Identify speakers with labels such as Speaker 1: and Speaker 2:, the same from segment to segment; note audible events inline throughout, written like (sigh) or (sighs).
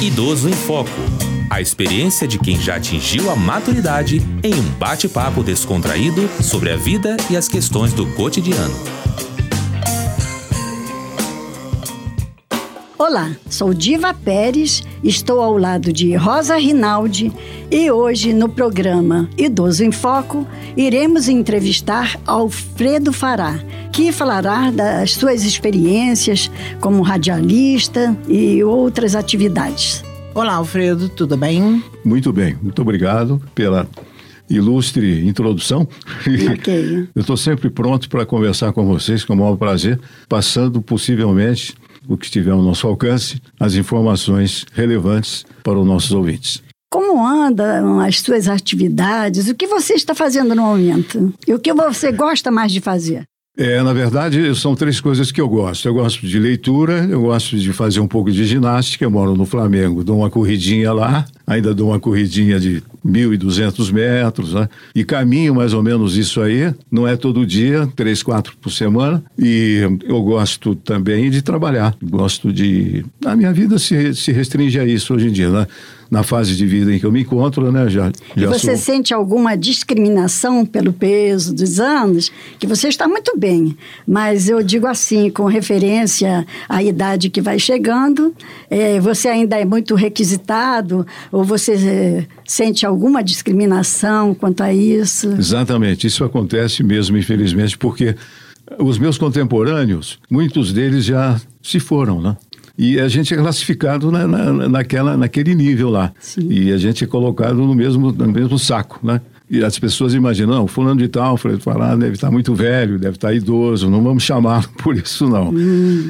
Speaker 1: Idoso em Foco. A experiência de quem já atingiu a maturidade em um bate-papo descontraído sobre a vida e as questões do cotidiano.
Speaker 2: Olá, sou Diva Pérez, estou ao lado de Rosa Rinaldi e hoje no programa Idoso em Foco iremos entrevistar Alfredo Fará, que falará das suas experiências como radialista e outras atividades.
Speaker 3: Olá, Alfredo, tudo bem?
Speaker 4: Muito bem, muito obrigado pela ilustre introdução.
Speaker 2: Ok. (laughs)
Speaker 4: Eu estou sempre pronto para conversar com vocês, com o maior prazer, passando possivelmente o que estiver ao nosso alcance, as informações relevantes para os nossos ouvintes.
Speaker 2: Como andam as suas atividades? O que você está fazendo no momento? E o que você gosta mais de fazer?
Speaker 4: É, na verdade, são três coisas que eu gosto. Eu gosto de leitura, eu gosto de fazer um pouco de ginástica. Eu moro no Flamengo, dou uma corridinha lá, ainda dou uma corridinha de 1.200 metros, né? E caminho mais ou menos isso aí. Não é todo dia, três, quatro por semana. E eu gosto também de trabalhar. Gosto de. A minha vida se, se restringe a isso hoje em dia, né? Na fase de vida em que eu me encontro, né? Já,
Speaker 2: E
Speaker 4: já
Speaker 2: você
Speaker 4: sou...
Speaker 2: sente alguma discriminação pelo peso dos anos? Que você está muito bem, mas eu digo assim, com referência à idade que vai chegando, eh, você ainda é muito requisitado ou você eh, sente alguma discriminação quanto a isso?
Speaker 4: Exatamente, isso acontece mesmo, infelizmente, porque os meus contemporâneos, muitos deles já se foram, né? E a gente é classificado na, na, naquela, naquele nível lá.
Speaker 2: Sim.
Speaker 4: E a gente é colocado no mesmo, no mesmo saco, né? E as pessoas imaginam, não, fulano de tal, Alfredo Fará, deve estar muito velho, deve estar idoso, não vamos chamá-lo (laughs) por isso não.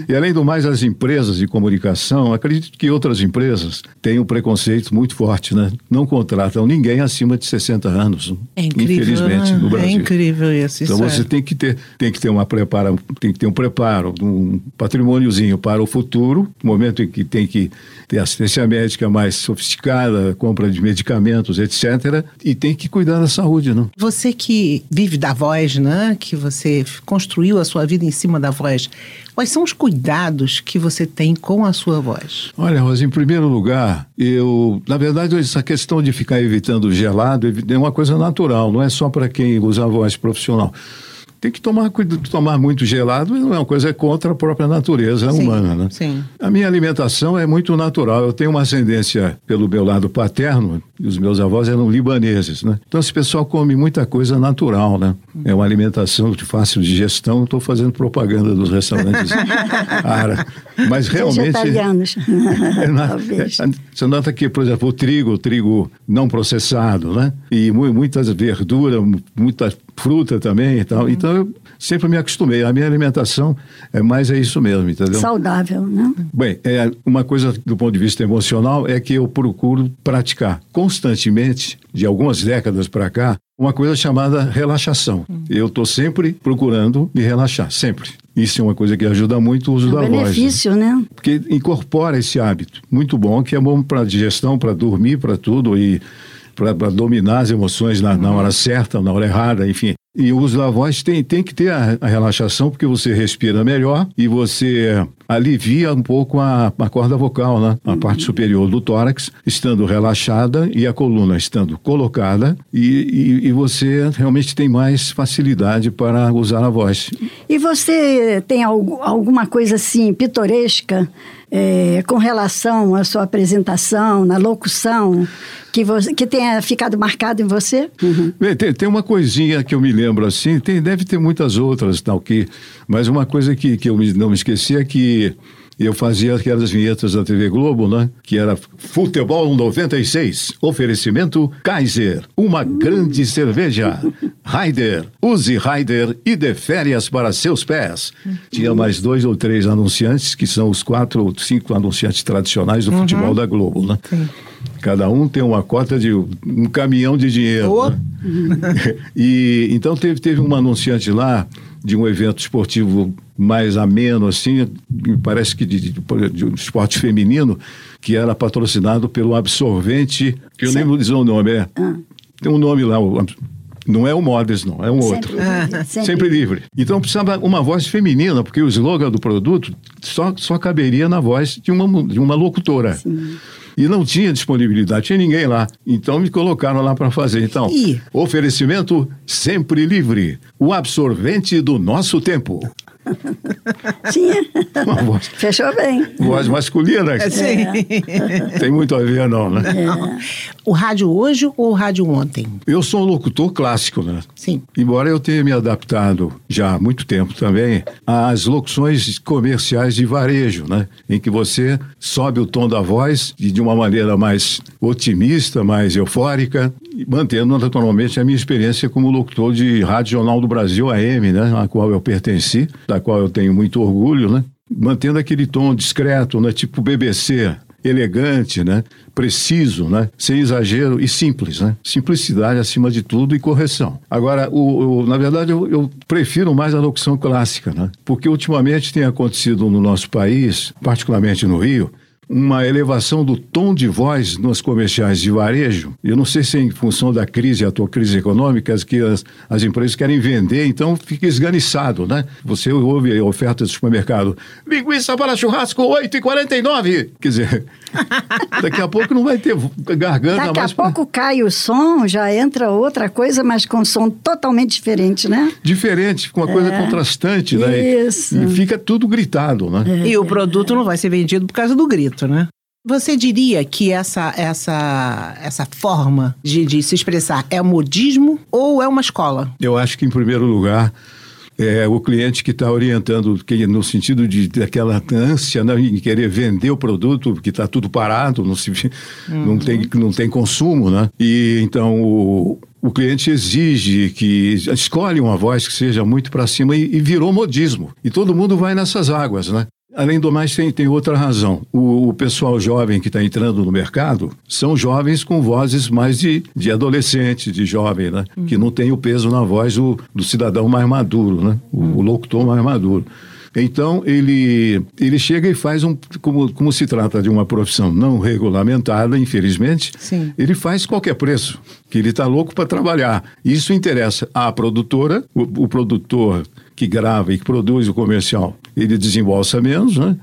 Speaker 4: E além do mais, as empresas de comunicação, acredito que outras empresas têm um preconceito muito forte, né? Não contratam ninguém acima de 60 anos,
Speaker 3: É incrível.
Speaker 4: infelizmente,
Speaker 3: né?
Speaker 4: no Brasil.
Speaker 3: É incrível isso.
Speaker 4: Então você
Speaker 3: é.
Speaker 4: tem que ter, tem que ter uma prepara, tem que ter um preparo, um patrimôniozinho para o futuro, momento em que tem que ter assistência médica mais sofisticada, compra de medicamentos, etc. E tem que cuidar da saúde, não?
Speaker 3: Você que vive da voz, né? Que você construiu a sua vida em cima da voz. Quais são os cuidados que você tem com a sua voz?
Speaker 4: Olha, Rosa, em primeiro lugar, eu, na verdade, essa questão de ficar evitando gelado é uma coisa natural, não é só para quem usa a voz profissional. Tem que tomar cuidado, tomar muito gelado não é uma coisa contra a própria natureza
Speaker 3: Sim,
Speaker 4: humana, né?
Speaker 3: sim.
Speaker 4: A minha alimentação é muito natural. Eu tenho uma ascendência pelo meu lado paterno, os meus avós eram libaneses, né? Então esse pessoal come muita coisa natural, né? É uma alimentação de fácil digestão. Estou fazendo propaganda dos restaurantes (laughs) árabes. Mas realmente.
Speaker 2: Vegetarianos, (laughs)
Speaker 4: É na-
Speaker 2: talvez.
Speaker 4: é, Você nota que, por exemplo, o trigo, o trigo não processado, né? E mu- muitas verduras, mu- muita fruta também e tal. Então eu sempre me acostumei. A minha alimentação é mais é isso mesmo, entendeu?
Speaker 2: Saudável, né?
Speaker 4: Bem, é, uma coisa do ponto de vista emocional é que eu procuro praticar constantemente, de algumas décadas para cá, uma coisa chamada relaxação. Eu estou sempre procurando me relaxar, sempre. Isso é uma coisa que ajuda muito o uso
Speaker 2: É um
Speaker 4: da voz. né?
Speaker 2: benefício, né?
Speaker 4: Porque incorpora esse hábito. Muito bom, que é bom para digestão, para dormir, para tudo e para dominar as emoções na, na hora certa, na hora errada, enfim. E o uso da voz tem, tem que ter a, a relaxação, porque você respira melhor e você alivia um pouco a, a corda vocal, né? A parte superior do tórax, estando relaxada e a coluna estando colocada, e, e, e você realmente tem mais facilidade para usar a voz.
Speaker 2: E você tem algu- alguma coisa assim pitoresca eh, com relação à sua apresentação, na locução, que, você, que tenha ficado marcado em você?
Speaker 4: Bem, tem, tem uma coisinha que eu me lembro assim, tem, deve ter muitas outras, tal, que, mas uma coisa que, que eu me- não me esqueci é que eu fazia aquelas vinhetas da TV Globo, né? Que era Futebol 96, oferecimento Kaiser, uma grande cerveja. Raider, use Raider e dê férias para seus pés. Tinha mais dois ou três anunciantes, que são os quatro ou cinco anunciantes tradicionais do futebol da Globo, né? Cada um tem uma cota de um caminhão de dinheiro.
Speaker 3: Oh.
Speaker 4: né? (laughs) e então teve, teve uma anunciante lá de um evento esportivo mais ameno, assim, me parece que de, de, de um esporte feminino, que era patrocinado pelo absorvente, que eu nem vou dizer o nome, é. Tem um nome lá, o- não é o Modes, não, é um outro.
Speaker 2: Sempre,
Speaker 4: Sempre livre. Então precisava uma voz feminina, porque o slogan do produto só, só caberia na voz de uma, de uma locutora. E não tinha disponibilidade, tinha ninguém lá. Então me colocaram lá para fazer. Então,
Speaker 3: Ih.
Speaker 4: oferecimento sempre livre. O absorvente do nosso tempo. (laughs)
Speaker 2: Tinha.
Speaker 4: Uma voz,
Speaker 2: Fechou bem.
Speaker 4: voz masculina.
Speaker 3: É, sim. (laughs)
Speaker 4: Tem muito a ver, não, né?
Speaker 3: O rádio hoje ou o rádio ontem?
Speaker 4: Eu sou um locutor clássico, né?
Speaker 3: Sim.
Speaker 4: Embora eu tenha me adaptado já há muito tempo também às locuções comerciais de varejo, né? Em que você sobe o tom da voz e de uma maneira mais otimista, mais eufórica, mantendo naturalmente a minha experiência como locutor de Rádio Jornal do Brasil AM, né? A qual eu pertenci, da qual eu tenho muito orgulho, né? Mantendo aquele tom discreto, né? Tipo BBC, elegante, né? Preciso, né? Sem exagero e simples, né? Simplicidade acima de tudo e correção. Agora, o, o- na verdade, eu, eu prefiro mais a locução clássica, né? Porque ultimamente tem acontecido no nosso país, particularmente no Rio, uma elevação do tom de voz nos comerciais de varejo. Eu não sei se é em função da crise, a tua crise econômica, que as, as empresas querem vender, então fica esganiçado, né? Você ouve a oferta do supermercado, linguiça para churrasco 8,49. Quer dizer, (laughs) daqui a pouco não vai ter garganta
Speaker 2: Daqui a
Speaker 4: mais pra-
Speaker 2: pouco cai o som, já entra outra coisa, mas com som totalmente diferente, né?
Speaker 4: diferente, com uma coisa contrastante, né?
Speaker 2: Isso.
Speaker 4: E fica tudo gritado, né?
Speaker 3: E o produto não vai ser vendido por causa do grito, né? Você diria que essa, essa, essa forma de, de se expressar é modismo ou é uma escola?
Speaker 4: Eu acho que, em primeiro lugar, é o cliente que está orientando, que no sentido de daquela ânsia né, em querer vender o produto, que está tudo parado, não, se, não, tem, não tem consumo, né? E então o, o cliente exige que escolhe uma voz que seja muito para cima e, e virou modismo. E todo mundo vai nessas águas, né? Além do mais, tem, tem outra razão. O, o pessoal jovem que está entrando no mercado são jovens com vozes mais de, de adolescente, de jovem, né? Que não tem o peso na voz do, do cidadão mais maduro, né? O, o locutor mais maduro. Então, ele, ele chega e faz um. Como, como se trata de uma profissão não regulamentada, infelizmente,
Speaker 3: Sim.
Speaker 4: ele faz qualquer preço, que ele está louco para trabalhar. Isso interessa à produtora, o, o produtor que grava e que produz o comercial, ele desembolsa menos, né?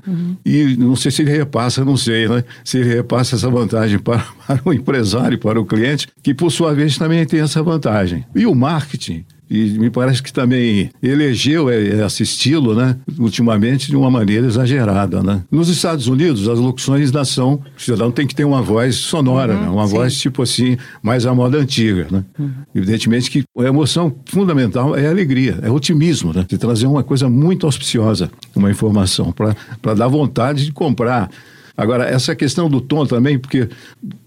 Speaker 4: E não sei se ele repassa, não sei, né? Se ele repassa essa vantagem para, (laughs) para o empresário, para o cliente, que por sua vez também tem essa vantagem. E o marketing, e me parece que também elegeu esse estilo, né, ultimamente, de uma maneira exagerada, né. Nos Estados Unidos, as locuções ainda são, o cidadão tem que ter uma voz sonora, né, uma voz tipo assim, mais à moda antiga, né. Evidentemente que a emoção fundamental é a alegria, é o otimismo, né, de trazer uma coisa muito auspiciosa, uma informação, para dar vontade de comprar. Agora, essa questão do tom também, porque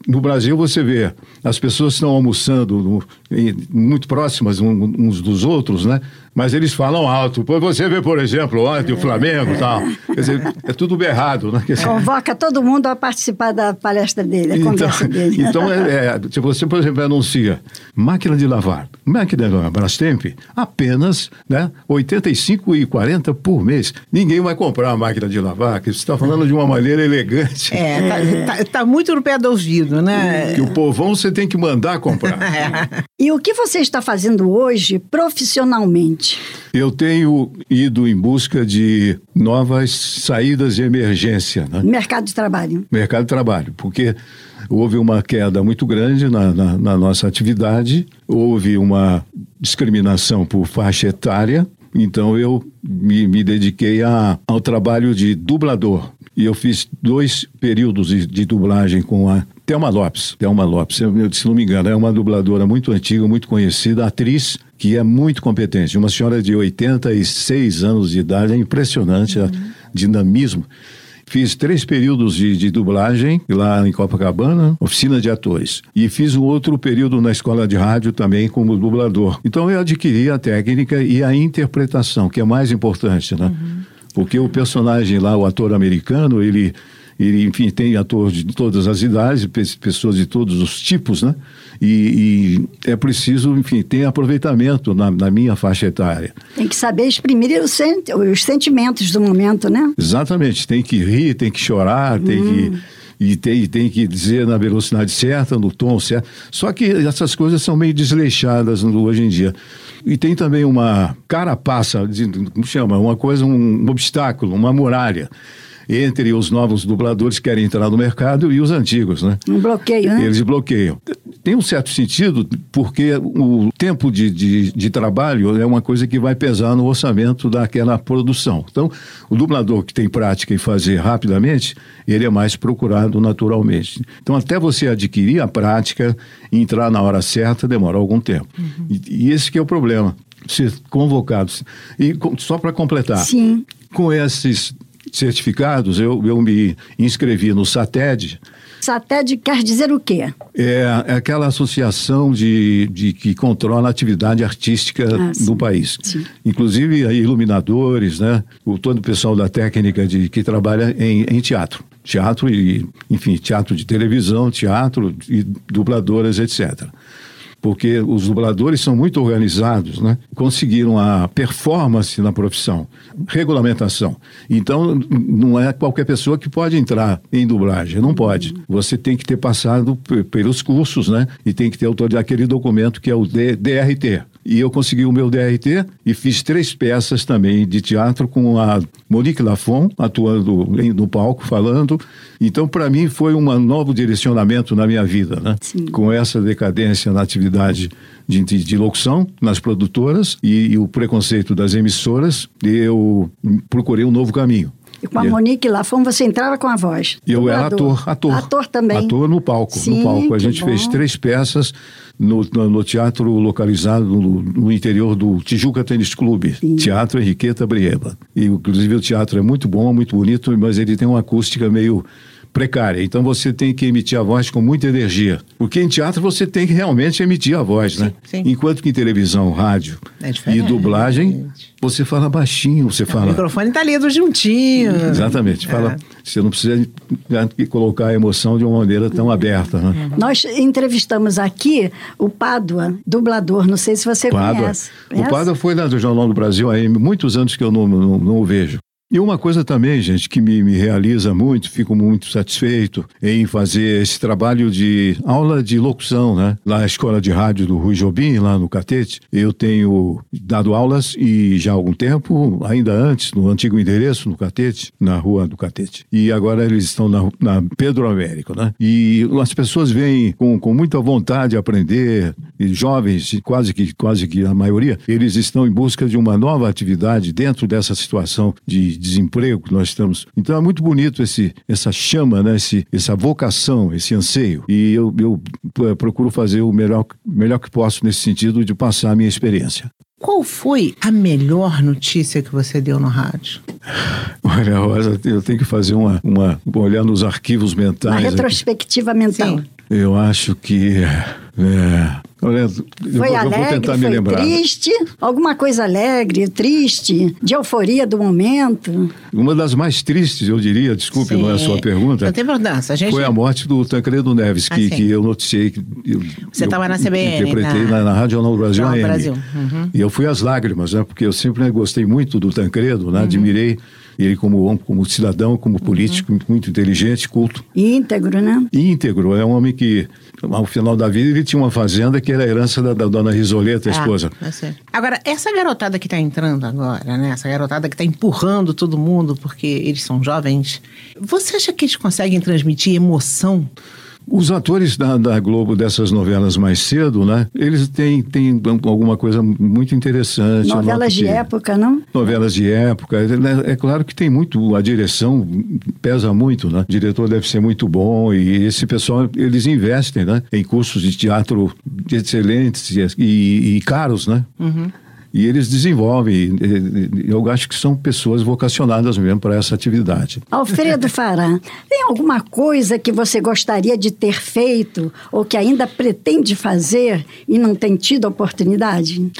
Speaker 4: no Brasil você vê, as pessoas estão almoçando no- em- muito próximas uns dos outros, né? Mas eles falam alto. Você vê, por exemplo, ontem o Flamengo e tal. Quer dizer, é tudo berrado, né? Quer dizer,
Speaker 2: Convoca todo mundo a participar da palestra dele, a
Speaker 4: então,
Speaker 2: conversa dele. (laughs)
Speaker 4: então é, é, se você, por exemplo, anuncia máquina de lavar, máquina de lavar Brastemp, apenas né, 85,40 por mês. Ninguém vai comprar a máquina de lavar, que você está falando de uma maneira elegante.
Speaker 3: É, tá, tá- tá muito no pé do ouvido, né?
Speaker 4: Que o povão você tem que mandar comprar. (laughs)
Speaker 2: E o que você está fazendo hoje profissionalmente?
Speaker 4: Eu tenho ido em busca de novas saídas de emergência, né?
Speaker 2: Mercado de trabalho.
Speaker 4: mercado de trabalho, porque houve uma queda muito grande na, na- na nossa atividade, houve uma discriminação por faixa etária, então eu me, me dediquei a- ao trabalho de dublador. E eu fiz dois períodos de, de dublagem com a Thelma Lopes. Thelma Lopes, eu- eu- se não me engano, é uma dubladora muito antiga, muito conhecida, atriz, que é muito competente. Uma senhora de 86 anos de idade, é impressionante o dinamismo. Fiz três períodos de, de dublagem lá em Copacabana, oficina de atores. E fiz um outro período na escola de rádio também como dublador. Então eu adquiri a técnica e a interpretação, que é mais importante, né? Porque o personagem lá, o ator americano, ele, ele enfim, tem ator de todas as idades, pe- pessoas de todos os tipos, né? E, e é preciso, enfim, ter aproveitamento na, na minha faixa etária.
Speaker 2: Tem que saber exprimir os, os sentimentos do momento, né?
Speaker 4: Exatamente, tem que rir, tem que chorar, tem que. E tem, tem que dizer na velocidade certa, no tom certo. Só que essas coisas são meio desleixadas no- hoje em dia. E tem também uma carapaça, de- como chama? Uma coisa, um obstáculo, uma muralha entre os novos dubladores que querem entrar no mercado e os antigos, né?
Speaker 2: Um bloqueio, né?
Speaker 4: Eles bloqueiam. Tem um certo sentido, porque o tempo de, de, de, trabalho é uma coisa que vai pesar no orçamento daquela produção. Então, o dublador que tem prática em fazer rapidamente, ele é mais procurado naturalmente. Então, até você adquirir a prática e entrar na hora certa, demora algum tempo. Uhum. E, e esse que é o problema. Ser convocado. E só para completar.
Speaker 2: Sim.
Speaker 4: Com esses certificados, eu, eu me inscrevi no SATED,
Speaker 2: SATED quer dizer o quê?
Speaker 4: É, é aquela associação de, de que controla a atividade artística ah, do país. Sim. Inclusive iluminadores, né? O, todo o pessoal da técnica de, que trabalha em, em teatro. Teatro e, enfim, teatro de televisão, teatro e dubladoras, etc porque os dubladores são muito organizados, né? Conseguiram a performance na profissão, regulamentação. Então, não é qualquer pessoa que pode entrar em dublagem, não pode. Você tem que ter passado pelos cursos, né? E tem que ter autoridade aquele documento que é o DRT, e eu consegui o meu DRT e fiz três peças também de teatro com a Monique Lafon atuando no palco, falando. Então, para mim, foi um novo direcionamento na minha vida, né? Sim. Com essa decadência na atividade de, de, de locução nas produtoras e, e o preconceito das emissoras, eu procurei um novo caminho.
Speaker 2: E com a Monique Lafon você entrava com a voz.
Speaker 4: Eu era ator, ator.
Speaker 2: Ator também.
Speaker 4: Ator no palco, Sim, no palco. A gente bom. fez três peças no, no, no teatro localizado no, no, interior do Tijuca Tênis Clube, Sim. Teatro Henriqueta Brieba. E inclusive o teatro é muito bom, muito bonito, mas ele tem uma acústica meio precária. Então você tem que emitir a voz com muita energia. Porque em teatro você tem que realmente emitir a voz, né?Sim. Enquanto que em televisão, rádio é e dublagem, você fala baixinho, você fala.
Speaker 3: O microfone está lido juntinho.
Speaker 4: Exatamente. Fala, é. Você não precisa colocar a emoção de uma maneira tão aberta. Né?
Speaker 2: Nós entrevistamos aqui o Pádua, dublador. Não sei se você Pádua. conhece.
Speaker 4: O Pádua foi na do Jornal do Brasil há muitos anos que eu não, não, não o vejo. E uma coisa também, gente, que me, me, realiza muito, fico muito satisfeito em fazer esse trabalho de aula de locução, né? Lá na Escola de Rádio do Rui Jobim, lá no Catete, eu tenho dado aulas e já há algum tempo, ainda antes, no antigo endereço, no Catete, na rua do Catete. E agora eles estão na, na Pedro Américo, né? E as pessoas vêm com, com muita vontade de aprender, e jovens, quase que, quase que a maioria, eles estão em busca de uma nova atividade dentro dessa situação de desemprego que nós estamos. Então é muito bonito esse, essa chama, né? esse, essa vocação, esse anseio. E eu, eu procuro fazer o melhor, melhor que posso nesse sentido de passar a minha experiência.
Speaker 3: Qual foi a melhor notícia que você deu no rádio? (sighs)
Speaker 4: Olha, Rosa, eu tenho que fazer uma, uma olhar nos arquivos mentais.
Speaker 2: Uma retrospectiva aqui. mental. Sim.
Speaker 4: Eu acho que é, Olha,
Speaker 2: foi eu, alegre, eu vou tentar me foi lembrar. triste, alguma coisa alegre, triste, de euforia do momento.
Speaker 4: Uma das mais tristes, eu diria, desculpe, Sim. não é a sua pergunta.
Speaker 3: Não tem importância. A gente...
Speaker 4: Foi a morte do Tancredo Neves, que, ah, que eu noticiei. Eu,
Speaker 3: Você estava na CBN,
Speaker 4: Interpretei
Speaker 3: na,
Speaker 4: na, Rádio Jornal Brasil
Speaker 3: AM. Brasil. Uhum.
Speaker 4: E eu fui às lágrimas, né? Porque eu sempre gostei muito do Tancredo, né? Uhum. Admirei ele como como cidadão, como político, uhum. muito inteligente, culto.
Speaker 2: Íntegro, né?
Speaker 4: Íntegro. É um homem que, ao final da vida, ele tinha uma fazenda que era a herança da, da dona Risoleta, a ah, esposa.
Speaker 3: É agora, essa garotada que está entrando agora, né? Essa garotada que está empurrando todo mundo porque eles são jovens, você acha que eles conseguem transmitir emoção
Speaker 4: os atores da, da, Globo dessas novelas mais cedo, né? Eles têm, têm alguma coisa muito interessante.
Speaker 2: Novelas de época, não?
Speaker 4: Novelas de época. É, é, claro que tem muito, a direção pesa muito, né? O diretor deve ser muito bom e esse pessoal, eles investem, né? Em cursos de teatro excelentes e, e caros, né? Uhum e eles desenvolvem. Eu acho que são pessoas vocacionadas mesmo para essa atividade.
Speaker 2: Alfredo (laughs) Fará, tem alguma coisa que você gostaria de ter feito ou que ainda pretende fazer e não tem tido oportunidade?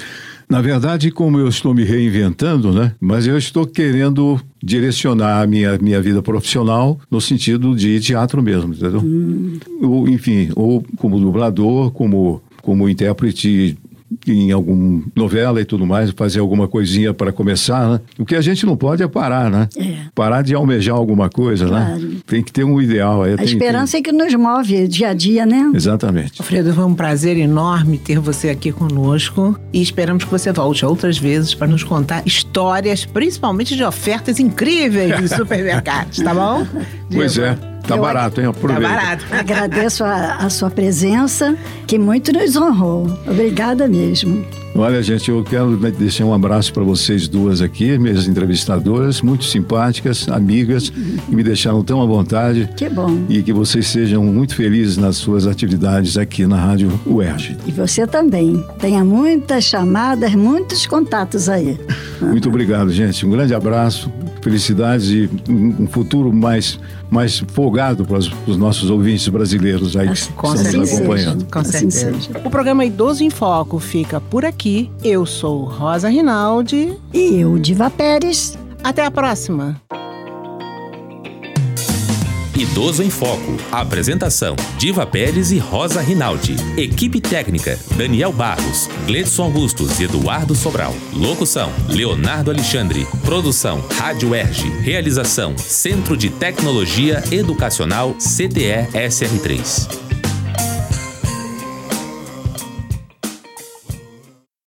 Speaker 4: Na verdade, como eu estou me reinventando, né? Mas eu estou querendo direcionar a minha, minha vida profissional no sentido de teatro mesmo, entendeu? Hum. Ou, enfim, ou como dublador, como, como intérprete em alguma novela e tudo mais, fazer alguma coisinha para começar, né? O que a gente não pode é parar, né?
Speaker 2: É.
Speaker 4: Parar de almejar alguma coisa, né?
Speaker 2: Claro.
Speaker 4: Tem que ter um ideal. aí
Speaker 2: A
Speaker 4: tem-
Speaker 2: esperança é que nos move dia a dia, né?
Speaker 4: tem- Exatamente.
Speaker 3: Alfredo, foi um prazer enorme ter você aqui conosco e esperamos que você volte outras vezes para nos contar histórias, principalmente de ofertas incríveis dos (laughs) supermercados, tá bom?
Speaker 4: Pois é. Tá
Speaker 2: Eu-
Speaker 4: barato, hein?
Speaker 3: Tá
Speaker 4: Aproveita.
Speaker 3: barato. (laughs)
Speaker 2: Agradeço a, a sua presença, que muito nos honrou. Obrigada mesmo.
Speaker 4: Olha, gente, eu quero deixar um abraço para vocês duas aqui, minhas entrevistadoras, muito simpáticas, amigas, que me deixaram tão à vontade.
Speaker 2: Que bom.
Speaker 4: E que vocês sejam muito felizes nas suas atividades aqui na Rádio UERJ.
Speaker 2: E você também. Tenha muitas chamadas, muitos contatos aí.
Speaker 4: Muito obrigado, gente. Um grande abraço, felicidades e um futuro mais, mais folgado para os, para os nossos ouvintes brasileiros aí que
Speaker 3: Com
Speaker 4: estão nos acompanhando.
Speaker 3: Com
Speaker 2: Assim
Speaker 3: certeza.
Speaker 2: seja.
Speaker 3: O programa Idoso em Foco fica por aqui. Eu sou Rosa Rinaldi.
Speaker 2: E eu, Diva Pérez,
Speaker 3: Até a próxima.
Speaker 1: Idoso em Foco. Apresentação: Diva Pérez e Rosa Rinaldi. Equipe técnica: Daniel Barros, Gledson Augustos e Eduardo Sobral. Locução: Leonardo Alexandre. Produção: Rádio Erge. Realização: Centro de Tecnologia Educacional CTE SR3.